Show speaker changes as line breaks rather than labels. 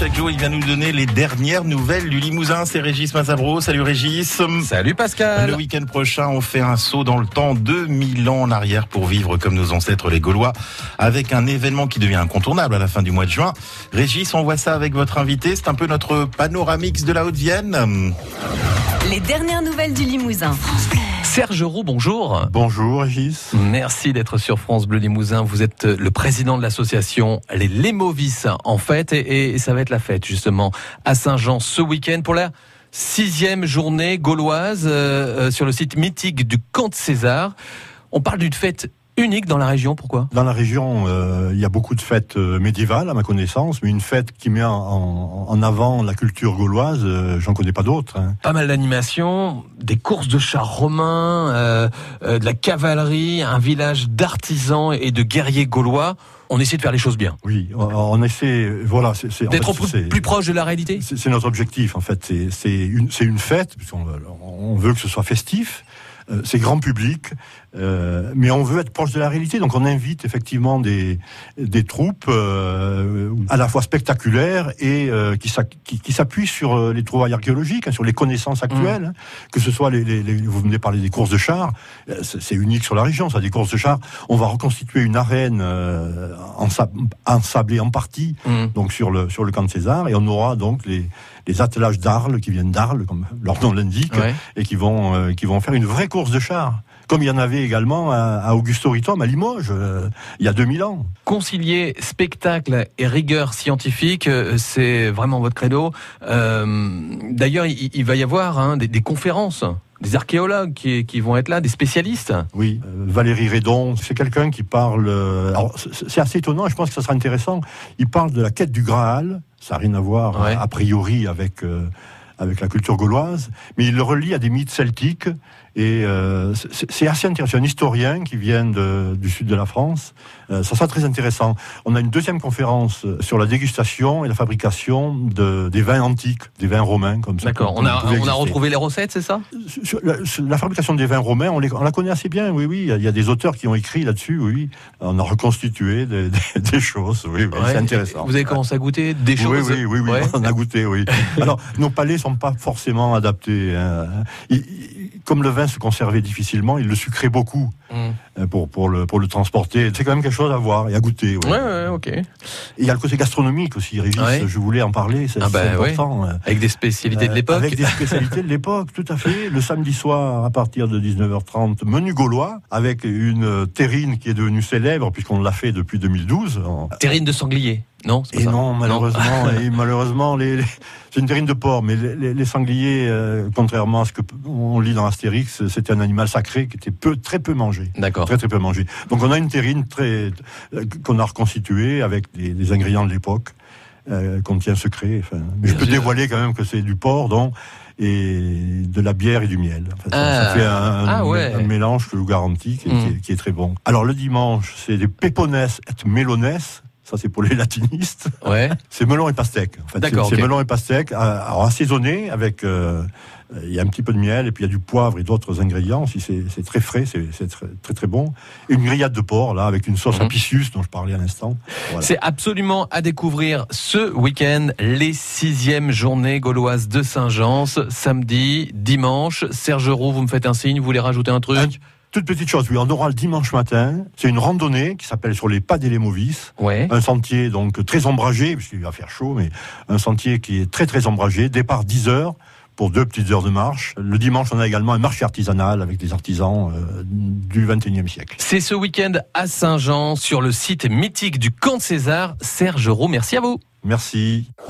chaque jour, il vient nous donner les dernières nouvelles du Limousin. C'est Régis Mazabro. Salut Régis.
Salut Pascal.
Le week-end prochain, on fait un saut dans le temps 2000 ans en arrière pour vivre comme nos ancêtres les Gaulois avec un événement qui devient incontournable à la fin du mois de juin. Régis, on voit ça avec votre invité. C'est un peu notre panoramix de la Haute-Vienne.
Les dernières nouvelles du Limousin.
Serge Roux, bonjour.
Bonjour Régis.
Merci d'être sur France Bleu Limousin. Vous êtes le président de l'association Les Lémovis en fait et, et, ça va être la fête justement à Saint-Jean ce week-end pour la sixième journée gauloise euh, sur le site mythique du Camp de César. On parle d'une fête unique dans la région, pourquoi?
Dans la région, euh, il y a beaucoup de fêtes euh, médiévales, à ma connaissance, mais une fête qui met en, en avant la culture gauloise, euh, j'en connais pas d'autres. Hein.
Pas mal d'animations, des courses de chars romains, euh, de la cavalerie, un village d'artisans et de guerriers gaulois. On essaie de faire les choses bien.
Oui, on, essaie, voilà,
d'être plus, plus proche de la réalité.
C'est notre objectif, en fait. C'est une, c'est une fête, puisqu'on on veut que ce soit festif. Euh, c'est grand public, euh, mais on veut être proche de la réalité, donc on invite effectivement des, des troupes euh, à la fois spectaculaires et qui, s'appuient sur les trouvailles archéologiques, hein, sur les connaissances actuelles, mmh. hein, que ce soit les, les, les, vous venez parler des courses de chars, c'est unique sur la région, ça, des courses de chars. On va reconstituer une arène ensablée en partie, mmh. donc sur le sur le camp de César, et on aura donc les les attelages d'Arles qui viennent d'Arles, comme leur nom l'indique, ouais. et qui vont euh, qui vont faire une vraie course de chars comme il y en avait également à, à Augusto Ritom, à Limoges, euh, il y a 2000 ans.
Concilier spectacle et rigueur scientifique, euh, c'est vraiment votre credo. D'ailleurs, il, il, va y avoir hein, des, des, conférences. Des archéologues qui, qui, vont être là, des spécialistes.
Oui, euh, Valérie Redon, c'est quelqu'un qui parle. euh, Alors, c'est assez étonnant. Je pense que ça sera intéressant. Il parle de la quête du Graal. Ça n'a rien à voir ouais. a priori avec euh, avec la culture gauloise, mais il le relie à des mythes celtiques. Et euh, c'est assez intéressant. Un historien qui vient de, du sud de la France. Euh, ça sera très intéressant. On a une deuxième conférence sur la dégustation et la fabrication de, des vins antiques, des vins romains comme ça.
D'accord. On a, on a retrouvé les recettes, c'est ça?
La, fabrication des vins romains, on, les, on, la connaît assez bien. Oui, oui. Il y a, des auteurs qui ont écrit là-dessus. Oui, on a reconstitué des, des, des choses. Oui, oui ouais. c'est intéressant.
Vous avez commencé à goûter des choses.
Oui, oui, oui. oui ouais. On a goûté. Oui. Alors, nos palais sont pas forcément adaptés. Hein. Il, comme le vin se conservait difficilement, il le sucrait beaucoup mmh. Pour, pour, le, pour le transporter. C'est quand même quelque chose à voir et à goûter.
Ouais, ouais, ouais ok. Et
il y a le côté gastronomique aussi, Régis, ouais. je voulais en parler, c'est
ah bah,
important.
Ouais. Avec des spécialités de l'époque.
Avec des spécialités de l'époque, tout à fait. Le samedi soir, à partir de 19h30, menu gaulois, avec une terrine qui est devenue célèbre, puisqu'on l'a fait depuis 2012. En...
Terrine de sanglier non,
et non, malheureusement, non. et malheureusement, les, les c'est une terrine de porc, mais les, les sangliers, euh, contrairement à ce que on lit dans Astérix, c'était un animal sacré qui était peu, très peu mangé.
D'accord.
Très très peu mangé. Donc on a une terrine très euh, qu'on a reconstituée avec des, des ingrédients de l'époque, euh, qu'on tient secret. Enfin, mais je peux dévoiler quand même que c'est du porc, donc et de la bière et du miel. En fait, ah. Ça fait un,
ah ouais.
un, mélange, je vous garantis, qui, mmh. qui, est, qui, est, très bon. Alors le dimanche, c'est des péponesses et mélonesses ça c'est pour les latinistes.
Ouais.
c'est melon et pastèque. En fait.
D'accord.
C'est
okay.
melon et pastèque, alors assaisonné avec. Euh, il y a un petit peu de miel et puis il y a du poivre et d'autres ingrédients. Si c'est très frais, c'est très, très, très bon. Et une grillade de porc là avec une sauce
Mhm.
mmh. apicius dont je parlais à l'instant.
Voilà. C'est absolument à découvrir ce week-end les sixièmes journées gauloises de Saint-Jean, samedi, dimanche. Serge Roux, vous me faites un signe, vous voulez rajouter un truc?
Un toute petite chose, oui, on aura le dimanche matin. C'est une randonnée qui s'appelle sur les pas des Lémovis.
Ouais.
Un sentier donc très ombragé, puisqu'il va faire chaud, mais un sentier qui est très très ombragé. Départ 10 heures pour deux petites heures de marche. Le dimanche, on a également un marché artisanal avec des artisans euh, du 21e siècle.
C'est ce week-end à Saint-Jean sur le site mythique du Camp de César. Serge Roux, merci à vous.
Merci.